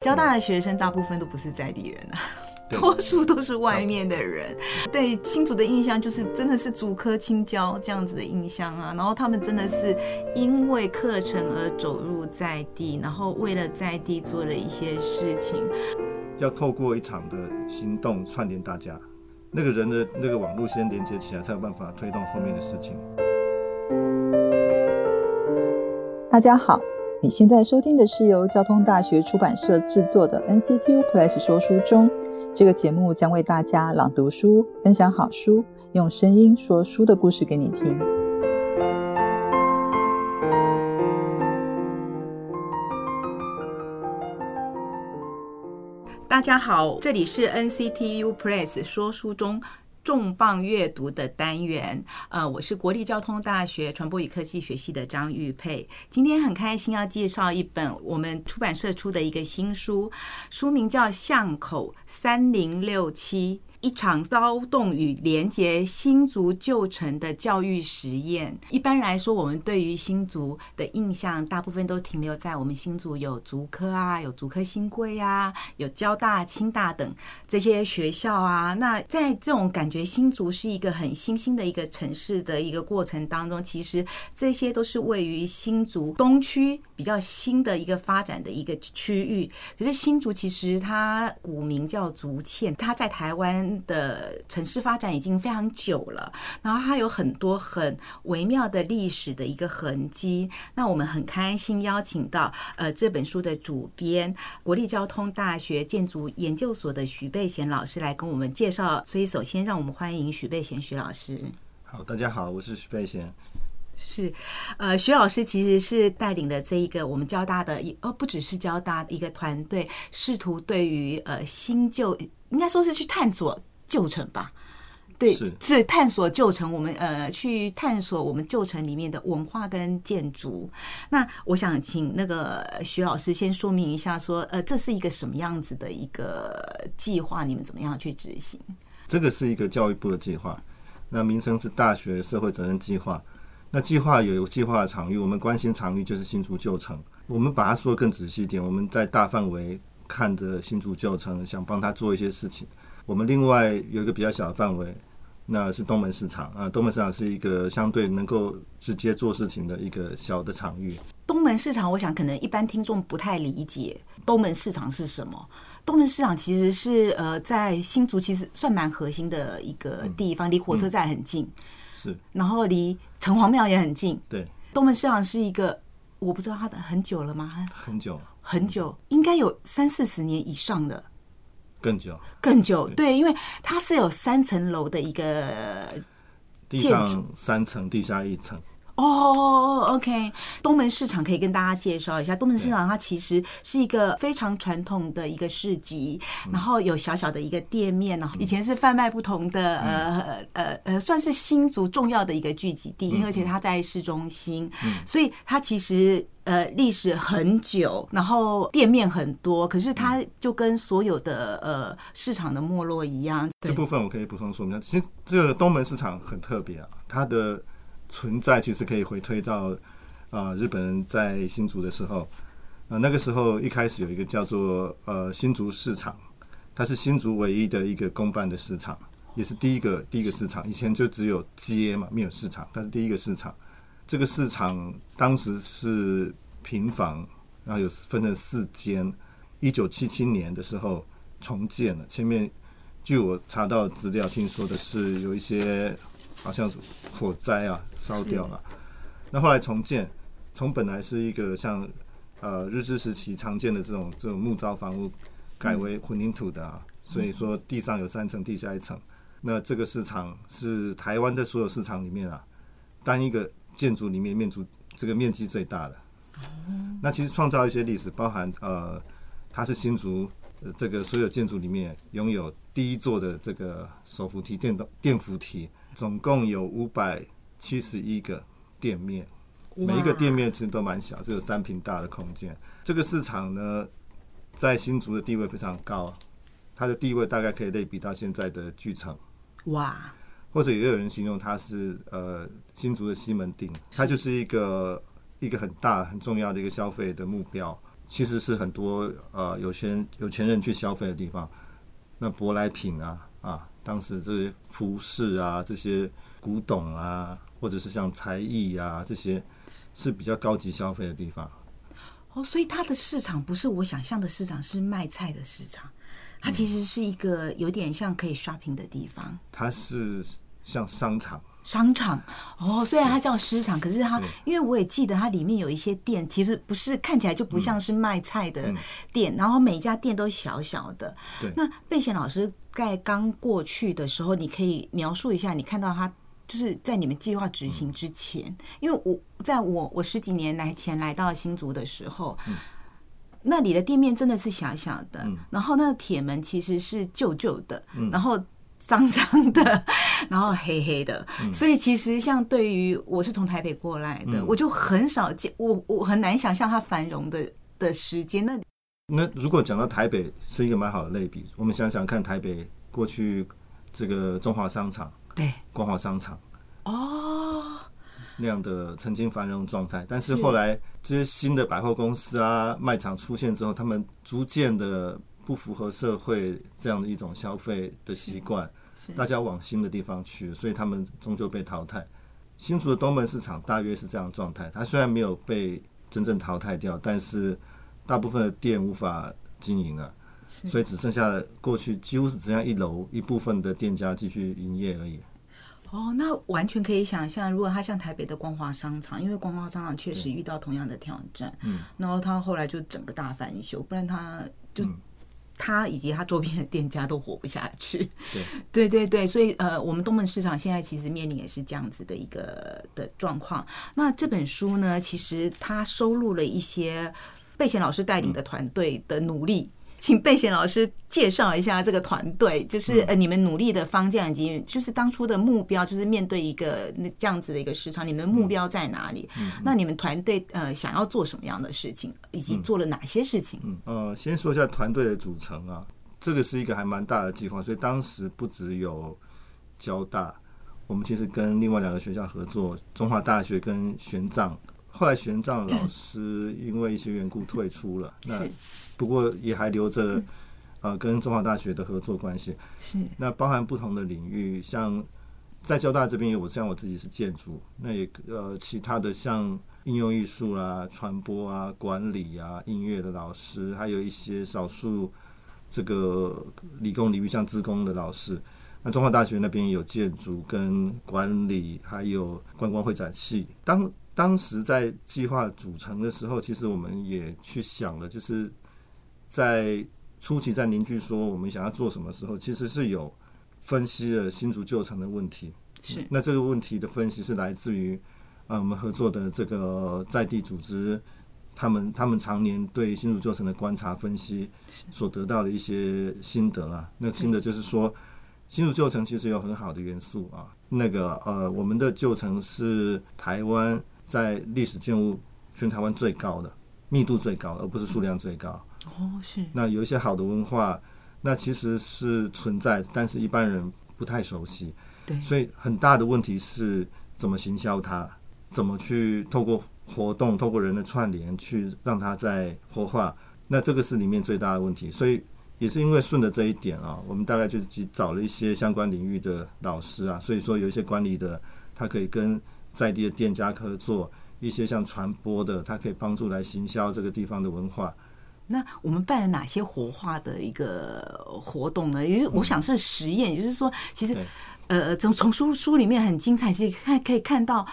交大的学生大部分都不是在地人啊，多数都是外面的人。对新竹的印象就是真的是竹科青椒这样子的印象啊。然后他们真的是因为课程而走入在地，然后为了在地做了一些事情。要透过一场的行动串联大家，那个人的那个网络先连接起来，才有办法推动后面的事情。大家好。你现在收听的是由交通大学出版社制作的 NCTU Plus 说书中，这个节目将为大家朗读书、分享好书，用声音说书的故事给你听。大家好，这里是 NCTU Plus 说书中。重磅阅读的单元，呃，我是国立交通大学传播与科技学系的张玉佩。今天很开心要介绍一本我们出版社出的一个新书，书名叫《巷口三零六七》。一场骚动与连接新竹旧城的教育实验。一般来说，我们对于新竹的印象，大部分都停留在我们新竹有竹科啊，有竹科新贵啊，有交大、清大等这些学校啊。那在这种感觉新竹是一个很新兴的一个城市的一个过程当中，其实这些都是位于新竹东区比较新的一个发展的一个区域。可是新竹其实它古名叫竹堑，它在台湾。的城市发展已经非常久了，然后它有很多很微妙的历史的一个痕迹。那我们很开心邀请到呃这本书的主编，国立交通大学建筑研究所的许贝贤老师来跟我们介绍。所以首先让我们欢迎许贝贤许老师。好，大家好，我是许贝贤。是，呃，徐老师其实是带领的这一个我们交大的，呃，不只是交大的一个团队，试图对于呃新旧，应该说是去探索。旧城吧，对，是探索旧城。我们呃，去探索我们旧城里面的文化跟建筑。那我想请那个徐老师先说明一下，说呃，这是一个什么样子的一个计划？你们怎么样去执行？这个是一个教育部的计划，那民生是大学社会责任计划。那计划有计划的场域，我们关心场域就是新竹旧城。我们把它说的更仔细一点，我们在大范围看着新竹旧城，想帮他做一些事情。我们另外有一个比较小的范围，那是东门市场啊。东门市场是一个相对能够直接做事情的一个小的场域。东门市场，我想可能一般听众不太理解东门市场是什么。东门市场其实是呃，在新竹其实算蛮核心的一个地方，离火车站很近，是，然后离城隍庙也很近。对，东门市场是一个，我不知道它的很久了吗？很久，很久，应该有三四十年以上的。更久，更久，对，因为它是有三层楼的一个地上三层，地下一层。哦，OK，东门市场可以跟大家介绍一下。东门市场它其实是一个非常传统的一个市集，然后有小小的一个店面呢。以前是贩卖不同的呃呃呃，算是新族重要的一个聚集地，而且它在市中心，所以它其实。呃，历史很久，然后店面很多，可是它就跟所有的呃市场的没落一样。这部分我可以补充说明，其实这个东门市场很特别啊，它的存在其实可以回推到啊日本人在新竹的时候啊，那个时候一开始有一个叫做呃新竹市场，它是新竹唯一的一个公办的市场，也是第一个第一个市场。以前就只有街嘛，没有市场，它是第一个市场。这个市场当时是平房，然后有分成四间。一九七七年的时候重建了，前面据我查到资料，听说的是有一些好像火灾啊烧掉了。那后来重建，从本来是一个像呃日治时期常见的这种这种木造房屋，改为混凝土的啊，所以说地上有三层，地下一层。那这个市场是台湾的所有市场里面啊，单一个。建筑里面面积这个面积最大的，那其实创造一些历史，包含呃，它是新竹这个所有建筑里面拥有第一座的这个手扶梯电动电扶梯，总共有五百七十一个店面，每一个店面其实都蛮小，只有三平大的空间。这个市场呢，在新竹的地位非常高，它的地位大概可以类比到现在的巨城。哇！或者也有人形容它是呃新竹的西门町，它就是一个一个很大很重要的一个消费的目标。其实是很多呃有钱有钱人去消费的地方。那舶来品啊啊，当时这些服饰啊，这些古董啊，或者是像才艺啊这些，是比较高级消费的地方。哦，所以它的市场不是我想象的市场，是卖菜的市场。它其实是一个有点像可以 shopping 的地方。它是像商场。商场。哦，虽然它叫市场，可是它因为我也记得它里面有一些店，其实不是看起来就不像是卖菜的店，然后每一家店都小小的。对。那贝贤老师在刚过去的时候，你可以描述一下你看到他就是在你们计划执行之前，因为我在我我十几年来前来到新竹的时候。那里的店面真的是小小的，然后那个铁门其实是旧旧的，然后脏脏的，然后黑黑的，所以其实像对于我是从台北过来的，我就很少见，我我很难想象它繁荣的的时间。那那如果讲到台北是一个蛮好的类比，我们想想看，台北过去这个中华商场，对，光华商场，哦。那样的曾经繁荣状态，但是后来这些新的百货公司啊、卖场出现之后，他们逐渐的不符合社会这样的一种消费的习惯，大家往新的地方去，所以他们终究被淘汰。新竹的东门市场大约是这样状态，它虽然没有被真正淘汰掉，但是大部分的店无法经营了，所以只剩下过去几乎是只剩一楼一部分的店家继续营业而已。哦，那完全可以想象，如果他像台北的光华商场，因为光华商场确实遇到同样的挑战，嗯，然后他后来就整个大翻修，不然他就他以及他周边的店家都活不下去。对，对对对，所以呃，我们东门市场现在其实面临也是这样子的一个的状况。那这本书呢，其实它收录了一些贝贤老师带领的团队的努力。请贝贤老师介绍一下这个团队，就是呃，你们努力的方向以及就是当初的目标，就是面对一个那这样子的一个市场，你们的目标在哪里？那你们团队呃想要做什么样的事情，以及做了哪些事情？嗯呃，先说一下团队的组成啊，这个是一个还蛮大的计划，所以当时不只有交大，我们其实跟另外两个学校合作，中华大学跟玄奘。后来玄奘老师因为一些缘故退出了，那不过也还留着呃跟中华大学的合作关系。是那包含不同的领域，像在交大这边，我像我自己是建筑，那也呃其他的像应用艺术啦、传播啊、管理啊、音乐的老师，还有一些少数这个理工领域像自工的老师。那中华大学那边有建筑跟管理，还有观光会展系。当当时在计划组成的时候，其实我们也去想了，就是在初期在凝聚说我们想要做什么时候，其实是有分析了新竹旧城的问题。是那这个问题的分析是来自于呃我们合作的这个在地组织，他们他们常年对新竹旧城的观察分析所得到的一些心得啊。那个心得就是说，新竹旧城其实有很好的元素啊。那个呃，我们的旧城是台湾。在历史建物全台湾最高的密度最高，而不是数量最高。哦，是。那有一些好的文化，那其实是存在，但是一般人不太熟悉。对。所以很大的问题是怎么行销它，怎么去透过活动、透过人的串联去让它在活化。那这个是里面最大的问题。所以也是因为顺着这一点啊，我们大概就去找了一些相关领域的老师啊，所以说有一些管理的，他可以跟。在地的店家合作，一些像传播的，它可以帮助来行销这个地方的文化。那我们办了哪些活化的一个活动呢？也就是我想是实验，也就是说，其实呃，从从书书里面很精彩，其实看可以看到。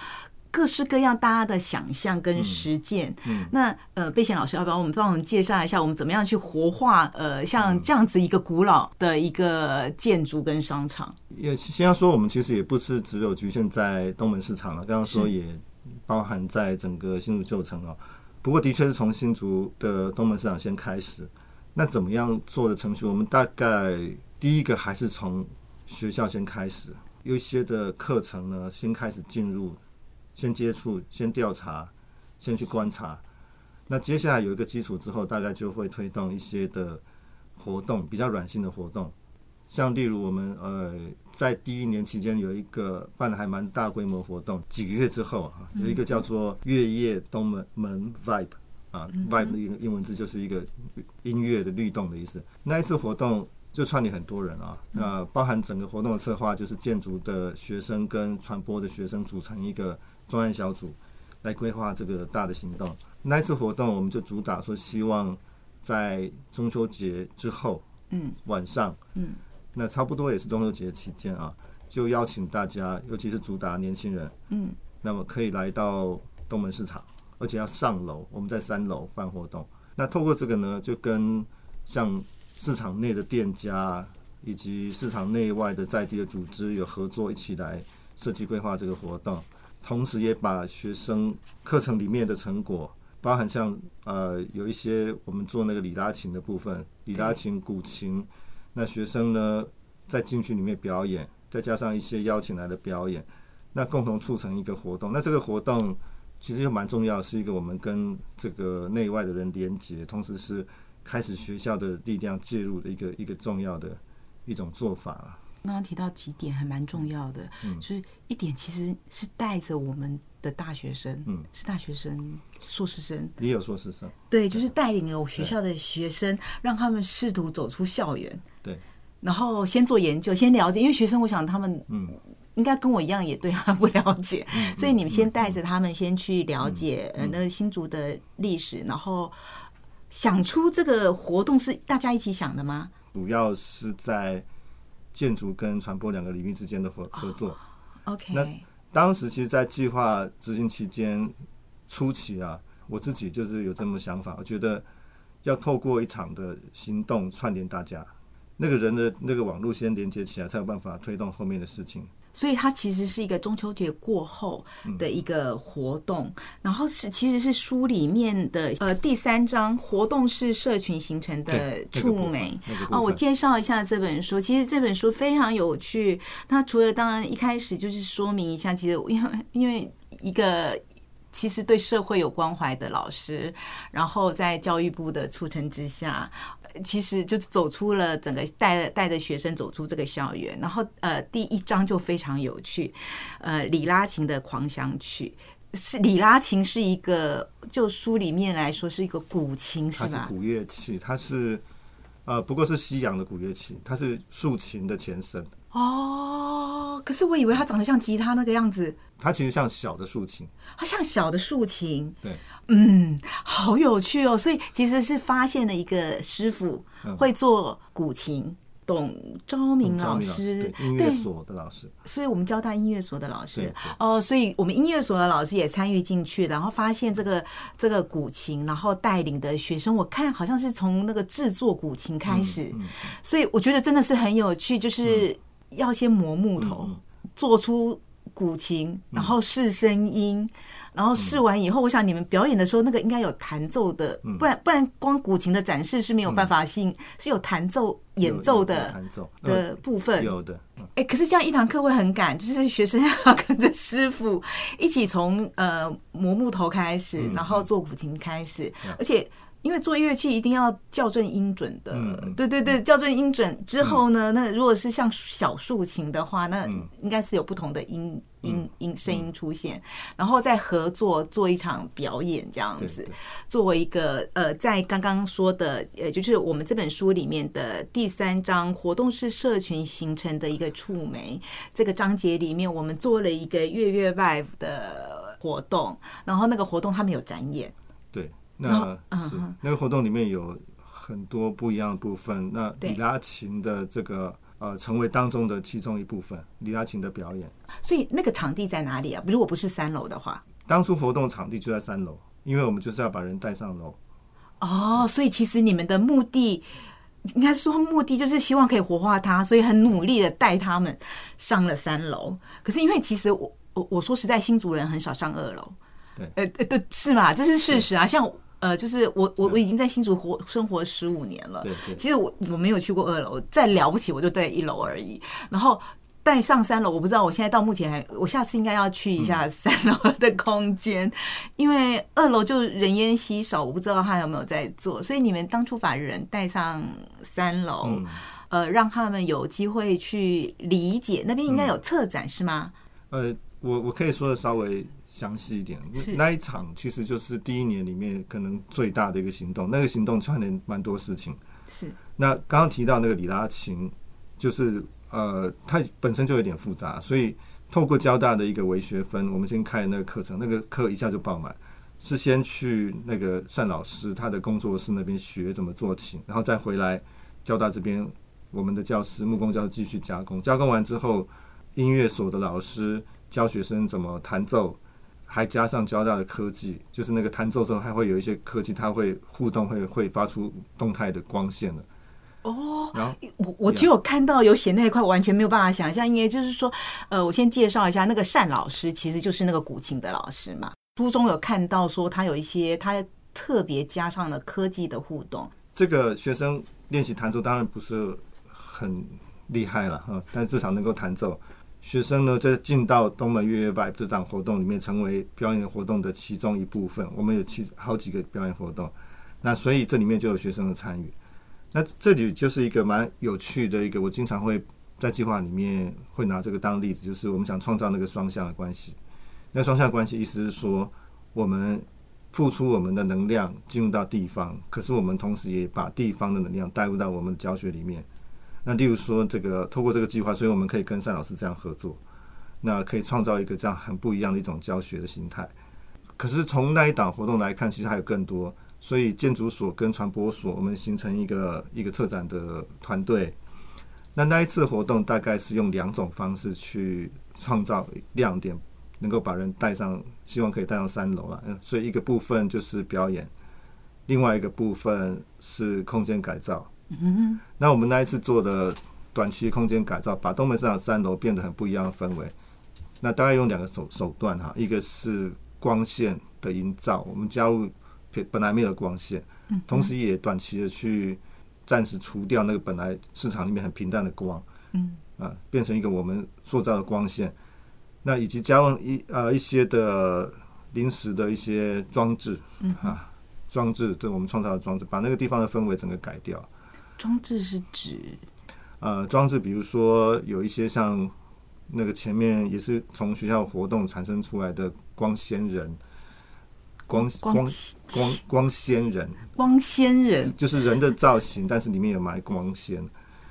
各式各样大家的想象跟实践，那呃，贝贤老师要不要我们帮我们介绍一下，我们怎么样去活化呃像这样子一个古老的一个建筑跟商场？也先要说，我们其实也不是只有局限在东门市场了，刚刚说也包含在整个新竹旧城哦。不过的确是从新竹的东门市场先开始。那怎么样做的程序？我们大概第一个还是从学校先开始，有一些的课程呢，先开始进入。先接触，先调查，先去观察。那接下来有一个基础之后，大概就会推动一些的活动，比较软性的活动。像例如我们呃，在第一年期间有一个办的还蛮大规模活动，几个月之后啊，有一个叫做月夜东门门 Vibe 啊，vibe 的一个英文字就是一个音乐的律动的意思。那一次活动就串联很多人啊，那包含整个活动的策划就是建筑的学生跟传播的学生组成一个专案小组来规划这个大的行动。那一次活动我们就主打说希望在中秋节之后，嗯晚上，嗯，那差不多也是中秋节期间啊，就邀请大家，尤其是主打年轻人，嗯，那么可以来到东门市场，而且要上楼，我们在三楼办活动。那透过这个呢，就跟像市场内的店家以及市场内外的在地的组织有合作，一起来设计规划这个活动，同时也把学生课程里面的成果，包含像呃有一些我们做那个李拉琴的部分，李拉琴、古琴，那学生呢在进去里面表演，再加上一些邀请来的表演，那共同促成一个活动。那这个活动其实又蛮重要，是一个我们跟这个内外的人连接，同时是开始学校的力量介入的一个一个重要的一种做法了。刚刚提到几点还蛮重要的，嗯就是一点其实是带着我们的大学生，嗯，是大学生、硕士生，也有硕士生，对，就是带领了我学校的学生，让他们试图走出校园，对，然后先做研究，先了解，因为学生我想他们嗯，应该跟我一样也对他不了解，所以你们先嗯带着他们先去了解呃那个新竹的历史，然后想出这个活动是大家一起想的吗？主要是在建筑跟传播两个领域之间的合合作。那 OK，当时其实，在计划执行期间初期啊，我自己就是有这么想法，我觉得要透过一场的行动串联大家，那个人的那个网络先连接起来，才有办法推动后面的事情。所以它其实是一个中秋节过后的一个活动，然后是其实是书里面的呃第三章活动是社群形成的触媒那个部啊，我介绍一下这本书。其实这本书非常有趣，那除了当然一开始就是说明一下，其实因为因为一个。其实对社会有关怀的老师，然后在教育部的促成之下，其实就是走出了整个带带着学生走出这个校园。然后呃，第一章就非常有趣，呃，里拉琴的狂想曲是李拉琴是一个，就书里面来说是一个古琴是吧？它是古乐器，它是呃，不过是西洋的古乐器，它是竖琴的前身。哦，可是我以为它长得像吉他那个样子，它其实像小的竖琴，它像小的竖琴。对，嗯，好有趣哦！所以其实是发现了一个师傅会做古琴，董昭明老师。音乐所的老师，所以我们交大音乐所的老师。哦，所以我们音乐所的老师也参与进去，然后发现这个这个古琴，然后带领的学生，我看好像是从那个制作古琴开始，嗯所以我觉得真的是很有趣，就是要先磨木头，嗯做出古琴，然后试声音。然后试完以后，我想你们表演的时候，那个应该有弹奏的，嗯不然不然光古琴的展示是没有办法性，是有弹奏演奏的弹奏的呃部分。有的，嗯哎、可是这样一堂课会很赶，就是学生要跟着师傅 一起从呃磨木头开始，嗯然后做古琴开始，而且。因为做乐器一定要校正音准的，对对对，校正音准之后呢，那如果是像小竖琴的话，那嗯应该是有不同的音音音声音出现，然后再合作做一场表演这样子。作为一个呃，在刚刚说的，呃，就是我们这本书里面的第三章活动式社群形成的一个触媒这个章节里面，我们做了一个月月 Vive 的活动，然后那个活动他们有展演，对，那是那个活动里面有很多不一样的部分。那对里拉琴的这个呃，成为当中的其中一部分，李拉琴的表演。所以那个场地在哪里啊？如果不是三楼的话，当初活动场地就在三楼，因为我们就是要把人带上楼。哦，所以其实你们的目的。应该说目的就是希望可以活化它，所以很努力的带他们上了三楼。可是因为其实我我我说实在，新族人很少上二楼。对呃呃对，是嘛？这是事实啊。像呃，就是我我我已经在新竹活生活十五年了。对对其实我我没有去过二楼，再了不起我就在一楼而已。然后带上三楼，我不知道我现在到目前还，我下次应该要去一下三楼的空间，因为二楼就人烟稀少，我不知道他有没有在做。所以你们当初把人带上三楼，嗯呃，让他们有机会去理解那边应该有策展、是吗？呃，我我可以说的稍微详细一点是。那一场其实就是第一年里面可能最大的一个行动，那个行动串联蛮多事情。是那刚刚提到那个李拉琴，就是呃，它本身就有点复杂，所以透过交大的一个微学分，我们先开那个课程，那个课一下就爆满。是先去那个单老师他的工作室那边学怎么做琴，然后再回来交大这边我们的教师木工教师继续加工，加工完之后，音乐所的老师教学生怎么弹奏，还加上交大的科技，就是那个弹奏时候还会有一些科技，它会互动，会会发出动态的光线的。哦，然后我我只有看到有写那一块，完全没有办法想象。因为就是说，呃，我先介绍一下，那个单老师其实就是那个古琴的老师嘛。书中有看到说，他有一些他特别加上了科技的互动。这个学生练习弹奏当然不是很厉害了哈，但至少能够弹奏。学生呢，在进到东门月月 vibe 这场活动里面，成为表演活动的其中一部分。我们有其好几个表演活动，那所以这里面就有学生的参与。那这里就是一个蛮有趣的一个，我经常会在计划里面会拿这个当例子，就是我们想创造那个双向的关系。那双向关系意思是说，我们付出我们的能量进入到地方，可是我们同时也把地方的能量带入到我们的教学里面。那例如说，这个透过这个计划，所以我们可以跟单老师这样合作，那可以创造一个这样很不一样的一种教学的形态。可是从那一档活动来看，其实还有更多。所以建筑所跟传播所，我们形成一个一个策展的团队。那那一次活动大概是用两种方式去创造亮点。能够把人带上，希望可以带上三楼了。所以一个部分就是表演，另外一个部分是空间改造。嗯，那我们那一次做的短期空间改造，把东门市场三楼变得很不一样的氛围。那大概用两个手手段哈，一个是光线的营造，我们加入本来没有光线，同时也短期的去暂时除掉那个本来市场里面很平淡的光。嗯，啊，变成一个我们塑造的光线。那以及加入一呃一些的临时的一些装置，嗯啊装置，这我们创造的装置，把那个地方的氛围整个改掉。装置是指呃装置，比如说有一些像那个前面也是从学校活动产生出来的光纤人，光光光光纤人，光纤人就是人的造型，但是里面有埋光纤。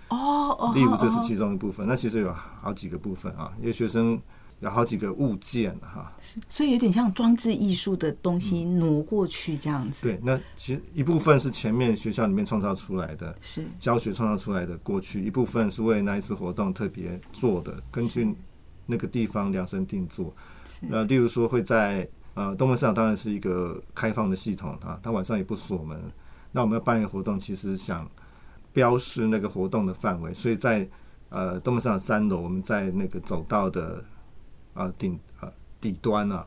哦哦，例如这是其中一部分，那其实有好几个部分啊，因为学生。有好几个物件哈，是，所以有点像装置艺术的东西挪过去这样子。对，那其实一部分是前面学校里面创造出来的，是教学创造出来的过去，一部分是为那一次活动特别做的，根据那个地方量身定做。那例如说会在呃东门市场当然是一个开放的系统啊，它晚上也不锁门。那我们要办一个活动，其实想标示那个活动的范围，所以在呃东门市场三楼，我们在那个走道的。啊，顶啊底端啊，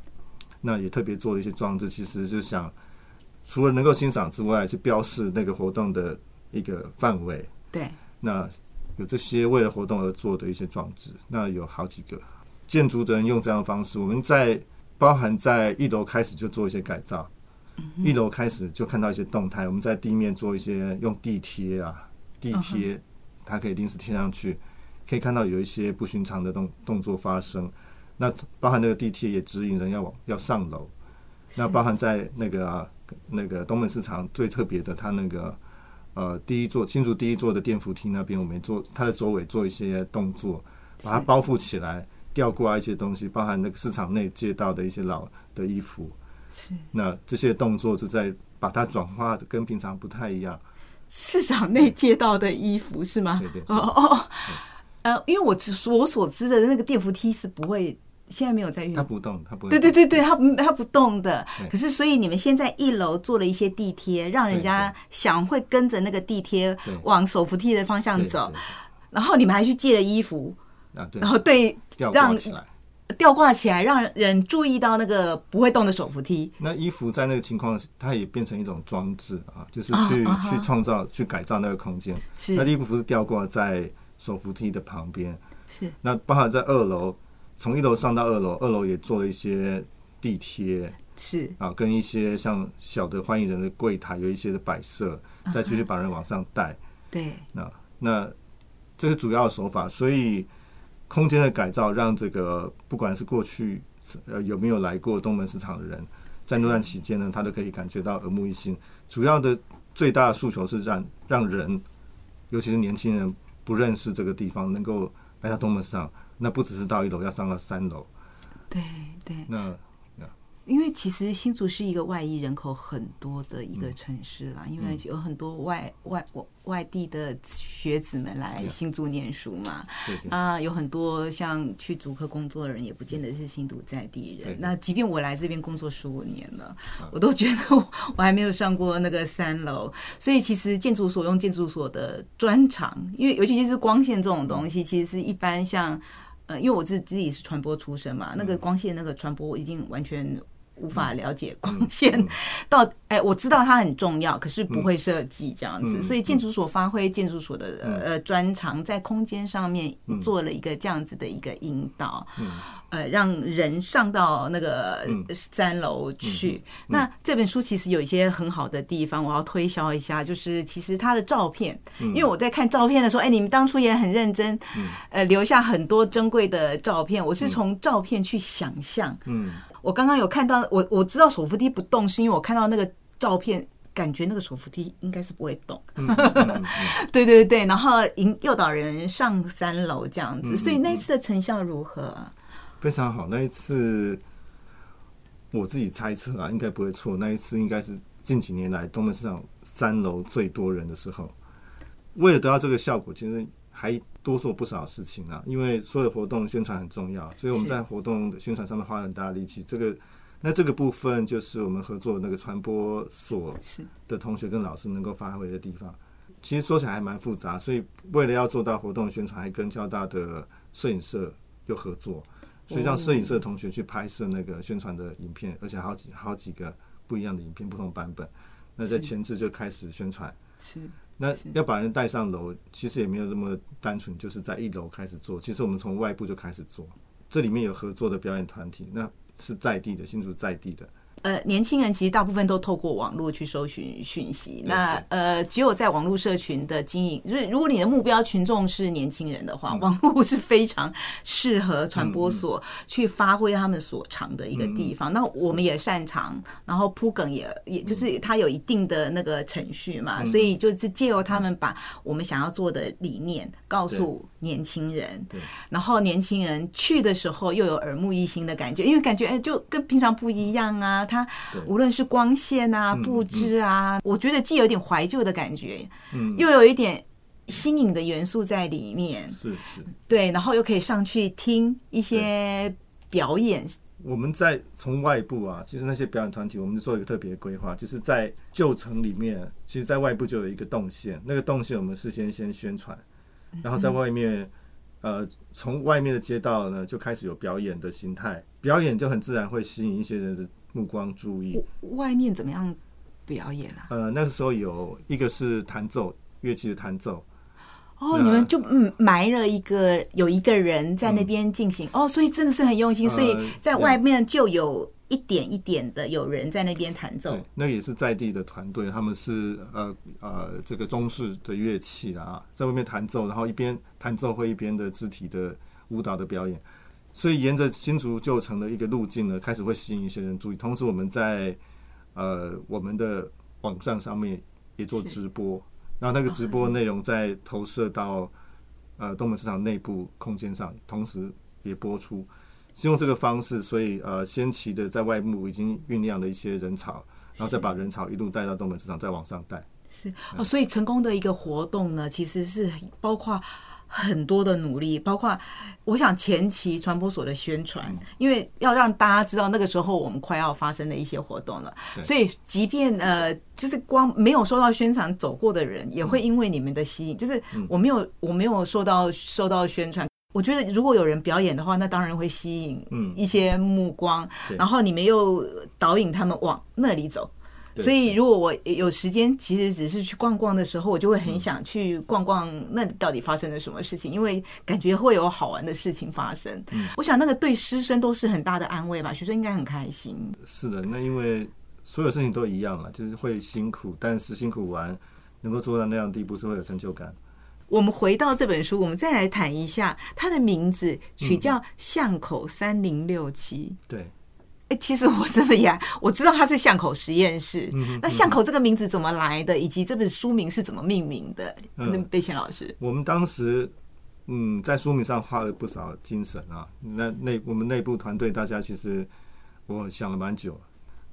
那也特别做了一些装置，其实就想除了能够欣赏之外，去标示那个活动的一个范围。对，那有这些为了活动而做的一些装置，那有好几个建筑的人用这样的方式，我们在包含在一楼开始就做一些改造，一楼开始就看到一些动态，我们在地面做一些用地贴啊，地贴它可以临时贴上去，可以看到有一些不寻常的动动作发生。那包含那个地铁也指引人要往要上楼，那包含在那个那个东门市场最特别的，它那个呃第一座新竹第一座的电扶梯那边，我们做它的周围做一些动作，把它包覆起来，吊挂一些东西，包含那个市场内借到的一些老的衣服，是那这些动作就在把它转化的跟平常不太一样。市场内借到的衣服是吗？对对哦哦，呃，因为我知我所知的那个电扶梯是不会。现在没有在运，它不动，它不会。对对对对，它它不动的。可是，所以你们先在一楼做了一些地贴，让人家想会跟着那个地贴往手扶梯的方向走。然后你们还去借了衣服啊，对。然后对，吊挂起来，吊挂起来，让人注意到那个不会动的手扶梯。那衣服在那个情况，它也变成一种装置啊，就是去去创造、去改造那个空间。是。那衣服是吊挂在手扶梯的旁边。是。那包含在二楼。从一楼上到二楼，二楼也做了一些地贴，是啊，跟一些像小的欢迎人的柜台有一些的摆设，再继续把人往上带。对，那那这是主要的手法。所以空间的改造，让这个不管是过去呃有没有来过东门市场的人，在那段期间呢，他都可以感觉到耳目一新。主要的最大的诉求是让让人，尤其是年轻人不认识这个地方，能够来到东门市场。那不只是到一楼，要上到三楼。对对。那。因为其实新竹是一个外裔人口很多的一个城市啦，因为有很多外外外外地的学子们来新竹念书嘛，啊，有很多像去竹科工作的人，也不见得是新竹在地人。那即便我来这边工作十五年了，我都觉得 我还没有上过那个三楼。所以其实建筑所用建筑所的专长，因为尤其是光线这种东西，其实是一般像呃，因为我自自己是传播出身嘛，那个光线那个传播已经完全。无法了解光线。到哎，我知道它很重要，可是不会设计这样子，所以建筑所发挥建筑所的呃专长，在空间上面做了一个这样子的一个引导，呃，让人上到那个三楼去。那这本书其实有一些很好的地方，我要推销一下，就是其实它的照片，因为我在看照片的时候，哎，你们当初也很认真，呃，留下很多珍贵的照片，我是从照片去想象，嗯。我刚刚有看到，我我知道手扶梯不动，是因为我看到那个照片，感觉那个手扶梯应该是不会动。对对对，然后引诱导人上三楼这样子，所以那一次的成效如何？非常好，那一次我自己猜测啊，应该不会错。那一次应该是近几年来东门市场三楼最多人的时候。为了得到这个效果，其实还。多做不少事情啊，因为所有活动宣传很重要，所以我们在活动的宣传上面花了很大力气。这个，那这个部分就是我们合作那个传播所的同学跟老师能够发挥的地方。其实说起来还蛮复杂，所以为了要做到活动宣传，还跟交大的摄影社又合作，所以让摄影社同学去拍摄那个宣传的影片，而且好几好几个不一样的影片，不同版本。那在前置就开始宣传。是。那要把人带上楼，其实也没有这么单纯，就是在一楼开始做。其实我们从外部就开始做，这里面有合作的表演团体，那是在地的，新竹在地的。呃，年轻人其实大部分都透过网络去搜寻讯息。那呃，只有在网络社群的经营，就是如果你的目标群众是年轻人的话，网络是非常适合传播所去发挥他们所长的一个地方。那我们也擅长，然后铺梗也也就是它有一定的那个程序嘛，所以就是借由他们把我们想要做的理念告诉年轻人，然后年轻人去的时候又有耳目一新的感觉，因为感觉哎就跟平常不一样啊。它无论是光线啊、布置啊，我觉得既有点怀旧的感觉，嗯，又有一点新颖的元素在里面，是是，对，然后又可以上去听一些表演。我们在从外部啊，其实那些表演团体，我们做一个特别规划，就是在旧城里面，其实在外部就有一个动线，那个动线我们事先先宣传，然后在外面。呃，从外面的街道呢，就开始有表演的形态，表演就很自然会吸引一些人的目光注意。外面怎么样表演啊？呃，那个时候有一个是弹奏乐器的弹奏。哦，你们就嗯埋了一个有一个人在那边进行哦，所以真的是很用心，所以在外面就有。一点一点的有人在那边弹奏，那也是在地的团队，他们是呃呃这个中式的乐器啊，在外面弹奏，然后一边弹奏会一边的肢体的舞蹈的表演，所以沿着新竹旧城的一个路径呢，开始会吸引一些人注意。同时我们在呃我们的网站上面也做直播，然后那个直播内容再投射到呃东门市场内部空间上，同时也播出。是用这个方式，所以呃，先期的在外幕已经酝酿了一些人潮，然后再把人潮一路带到东门市场，再往上带。是哦，所以成功的一个活动呢，其实是包括很多的努力，包括我想前期传播所的宣传，因为要让大家知道那个时候我们快要发生的一些活动了。所以即便呃，就是光没有受到宣传走过的人，也会因为你们的吸引，就是我没有我没有受到受到宣传。我觉得如果有人表演的话，那当然会吸引一些目光，然后你们又导引他们往那里走。所以如果我有时间，其实只是去逛逛的时候，我就会很想去逛逛那到底发生了什么事情，因为感觉会有好玩的事情发生。我想那个对师生都是很大的安慰吧，学生应该很开心。是的，那因为所有事情都一样了，就是会辛苦，但是辛苦完能够做到那样地步，是会有成就感。我们回到这本书，我们再来谈一下它的名字，取叫巷口三零六七。对，哎，其实我真的呀，我知道它是巷口实验室。嗯那巷口这个名字怎么来的，以及这本书名是怎么命名的？那贝贤老师，我们当时嗯在书名上花了不少精神啊。那内我们内部团队大家其实我想了蛮久，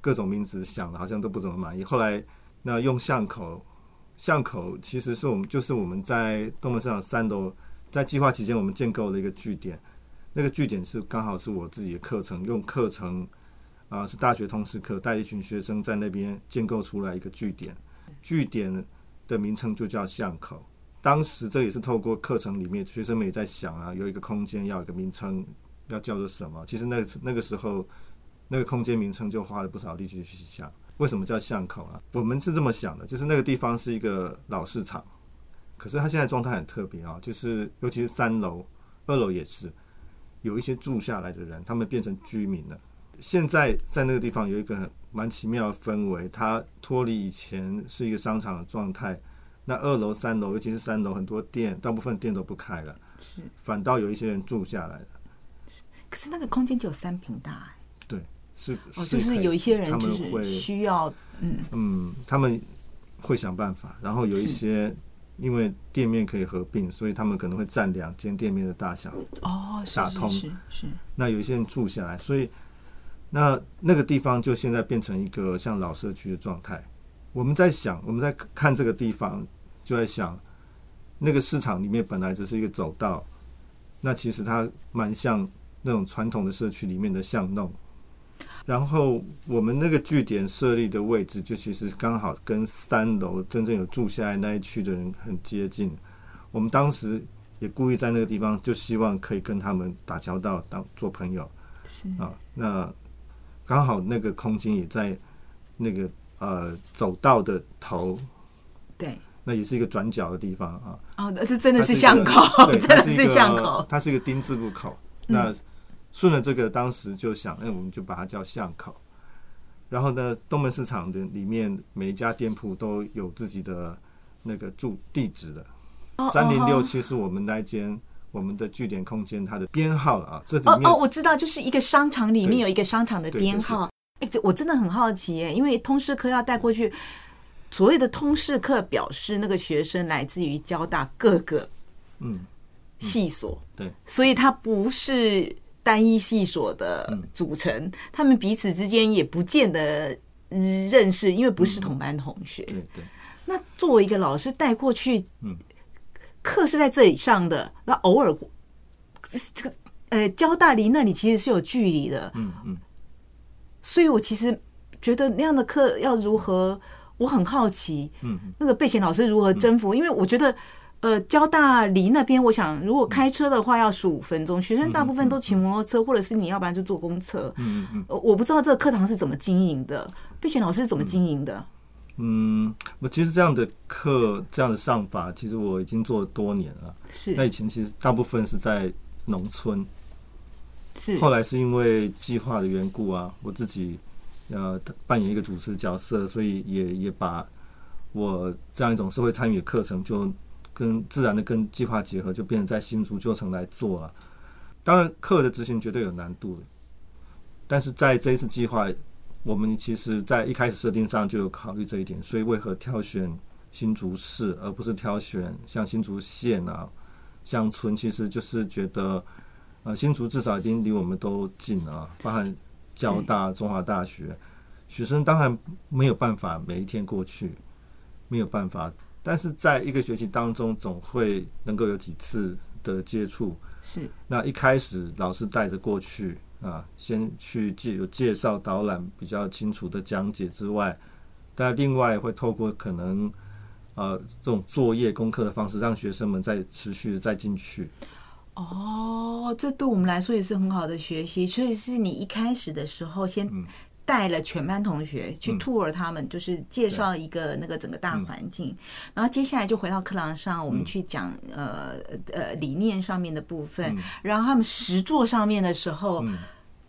各种名字想了好像都不怎么满意。后来那用巷口。巷口其实是我们，就是我们在东门市场三楼，在计划期间我们建构了一个据点。那个据点是刚好是我自己的课程，用课程啊是大学通识课，带一群学生在那边建构出来一个据点。据点的名称就叫巷口。当时这也是透过课程里面学生们也在想啊，有一个空间要一个名称，要叫做什么？其实那那个时候那个空间名称就花了不少力气去想。为什么叫巷口啊？我们是这么想的，就是那个地方是一个老市场，可是它现在状态很特别啊，就是尤其是三楼、二楼也是有一些住下来的人，他们变成居民了。现在在那个地方有一个蛮奇妙的氛围，它脱离以前是一个商场的状态。那二楼、三楼，尤其是三楼，很多店，大部分店都不开了，是反倒有一些人住下来了。可是那个空间只有三平大。对是哦，就是有一些人就是需要，嗯嗯，他们会想办法。然后有一些因为店面可以合并，所以他们可能会占两间店面的大小哦，打通是是。那有一些人住下来，所以那那个地方就现在变成一个像老社区的状态。我们在想，我们在看这个地方，就在想那个市场里面本来只是一个走道，那其实它蛮像那种传统的社区里面的巷弄。然后我们那个据点设立的位置，就其实刚好跟三楼真正有住下来那一区的人很接近。我们当时也故意在那个地方，就希望可以跟他们打交道，当做朋友。是啊，那刚好那个空间也在那个呃走道的头，对，那也是一个转角的地方啊。哦，这真的是巷口，真的是巷口，它是一个丁字路口。那顺着这个，当时就想，那我们就把它叫巷口。然后呢，东门市场的里面每一家店铺都有自己的那个住地址的，三零六七是我们那间我们的据点空间它的编号了啊。这里面哦，我知道，就是一个商场里面有一个商场的编号。哎，这我真的很好奇耶，因为通识课要带过去，所谓的通识课表示那个学生来自于交大各个嗯系所，对，所以它不是。单一系所的组成，他们彼此之间也不见得认识，因为不是同班同学。对对。那作为一个老师带过去，嗯，课是在这里上的，那偶尔这个呃，交大离那里其实是有距离的，嗯嗯。所以我其实觉得那样的课要如何，我很好奇，嗯，那个贝贤老师如何征服，因为我觉得。呃，交大离那边，我想如果开车的话要十五分钟。学生大部分都骑摩托车，或者是你要不然就坐公车。嗯嗯我不知道这个课堂是怎么经营的，贝贤老师是怎么经营的？嗯，我其实这样的课，这样的上法，其实我已经做了多年了。是。那以前其实大部分是在农村。是。后来是因为计划的缘故啊，我自己呃扮演一个主持角色，所以也也把我这样一种社会参与的课程就。跟自然的跟计划结合，就变成在新竹旧城来做了。当然，课的执行绝对有难度，但是在这一次计划，我们其实在一开始设定上就有考虑这一点。所以，为何挑选新竹市，而不是挑选像新竹县啊、乡村？其实就是觉得，呃，新竹至少已经离我们都近啊，包含交大、中华大学，学生当然没有办法每一天过去，没有办法。但是在一个学期当中，总会能够有几次的接触。是，那一开始老师带着过去啊，先去介有介绍导览比较清楚的讲解之外，但另外会透过可能呃这种作业功课的方式，让学生们再持续的再进去。哦，这对我们来说也是很好的学习。所以是你一开始的时候先。带了全班同学去 tour，他们就是介绍一个那个整个大环境，然后接下来就回到课堂上，我们去讲呃呃理念上面的部分，然后他们实作上面的时候，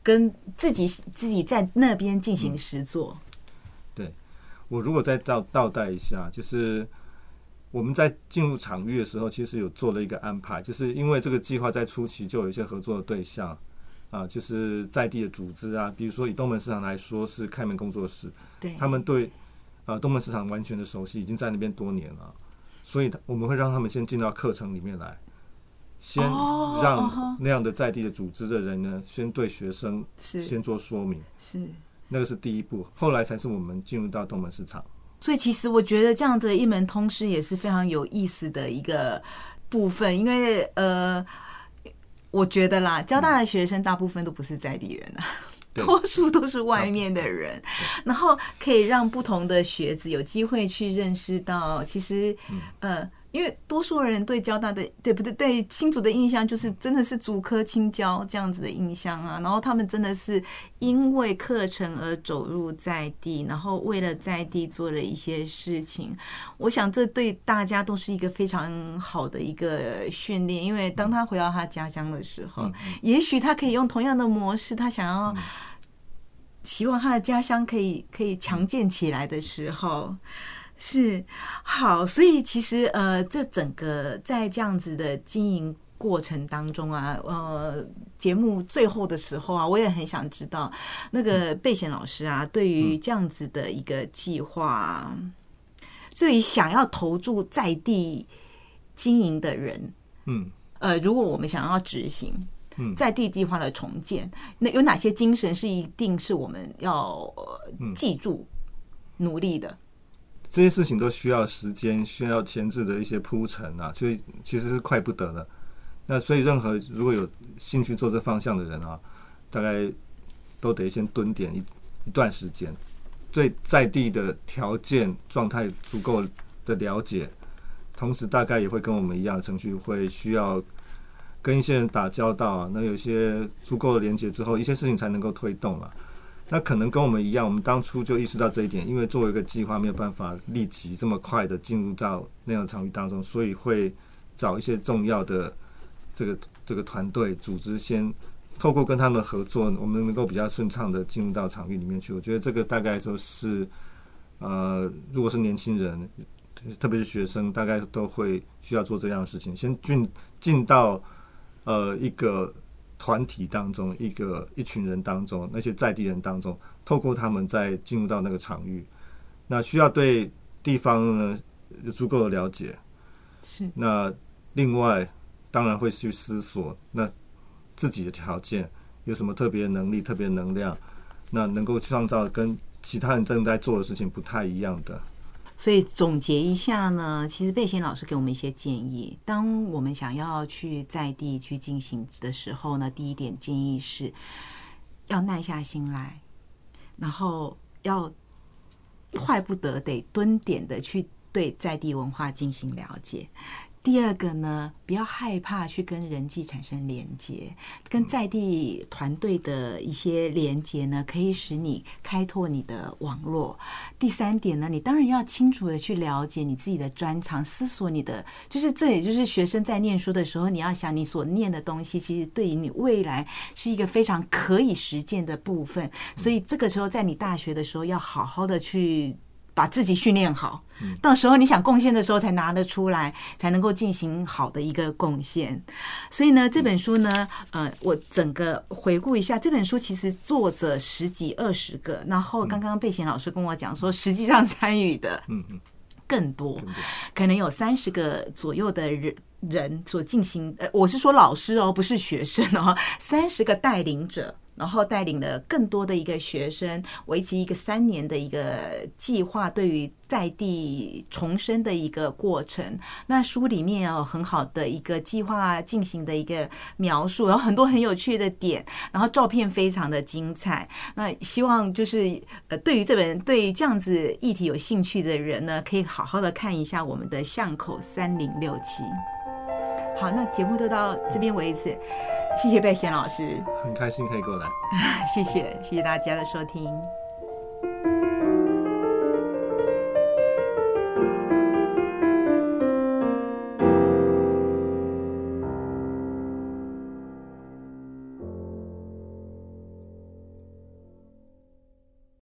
跟自己自己在那边进行实作。对，我如果再倒倒带一下，就是我们在进入场域的时候，其实有做了一个安排，就是因为这个计划在初期就有一些合作的对象啊，就是在地的组织啊，比如说以东门市场来说是开门工作室，对，他们对呃东门市场完全的熟悉，已经在那边多年了，所以我们会让他们先进到课程里面来，先哦让那样的在地的组织的人呢，先对学生是先做说明，是。那个是第一步，后来才是我们进入到东门市场。所以其实我觉得这样的一门通识也是非常有意思的一个部分，因为呃，我觉得啦，交大的学生大部分都不是在地人啊。多数都是外面的人，然后可以让不同的学子有机会去认识到，其实，呃，因为多数人对交大的对不对对新竹的印象就是真的是主科青椒这样子的印象啊，然后他们真的是因为课程而走入在地，然后为了在地做了一些事情。我想这对大家都是一个非常好的一个训练，因为当他回到他家乡的时候，也许他可以用同样的模式，他想要。希望他的家乡可以可以强健起来的时候，是好。所以其实呃，这整个在这样子的经营过程当中啊，呃，节目最后的时候啊，我也很想知道那个贝贤老师啊，对于这样子的一个计划，对于想要投注在地经营的人，嗯，呃，如果我们想要执行。嗯在地计划的重建，那有哪些精神是一定是我们要呃记住、努力的？这些事情都需要时间，需要前置的一些铺陈啊，所以其实是快不得的。那所以任何如果有兴趣做这方向的人啊，大概都得先蹲点一一段时间，对在地的条件状态足够的了解，同时大概也会跟我们一样，程序会需要。跟一些人打交道啊，那有些足够的连接之后，一些事情才能够推动了。那可能跟我们一样，我们当初就意识到这一点，因为作为一个计划，没有办法立即这么快的进入到那样的场域当中，所以会找一些重要的这个这个团队组织，先透过跟他们合作，我们能够比较顺畅的进入到场域里面去。我觉得这个大概就是呃，如果是年轻人，特别是学生，大概都会需要做这样的事情，先进进到。呃，一个团体当中，一个一群人当中，那些在地人当中，透过他们再进入到那个场域，那需要对地方呢有足够的了解。是。那另外，当然会去思索，那自己的条件有什么特别能力、特别能量，那能够创造跟其他人正在做的事情不太一样的。所以总结一下呢，其实贝贤老师给我们一些建议。当我们想要去在地去进行的时候呢，第一点建议是要耐下心来，然后要快不得得蹲点的去对在地文化进行了解。第二个呢，不要害怕去跟人际产生连接，跟在地团队的一些连接呢，可以使你开拓你的网络。第三点呢，你当然要清楚的去了解你自己的专长，思索你的，就是这也就是学生在念书的时候，你要想你所念的东西，其实对于你未来是一个非常可以实践的部分。所以这个时候，在你大学的时候，要好好的去。把自己训练好，到时候你想贡献的时候才拿得出来，才能够进行好的一个贡献。所以呢，这本书呢，呃，我整个回顾一下，这本书其实作者十几二十个，然后刚刚贝贤老师跟我讲说，实际上参与的，嗯嗯，更多，可能有三十个左右的人人所进行。呃，我是说老师哦，不是学生哦，三十个带领者。然后带领了更多的一个学生，为期一个三年的一个计划，对于在地重生的一个过程。那书里面有很好的一个计划进行的一个描述，然后很多很有趣的点，然后照片非常的精彩。那希望就是呃，对于这本对这样子议题有兴趣的人呢，可以好好的看一下我们的巷口三零六七。好，那节目就到这边为止。谢谢贝贤老师，很开心可以过来。谢谢，谢谢大家的收听。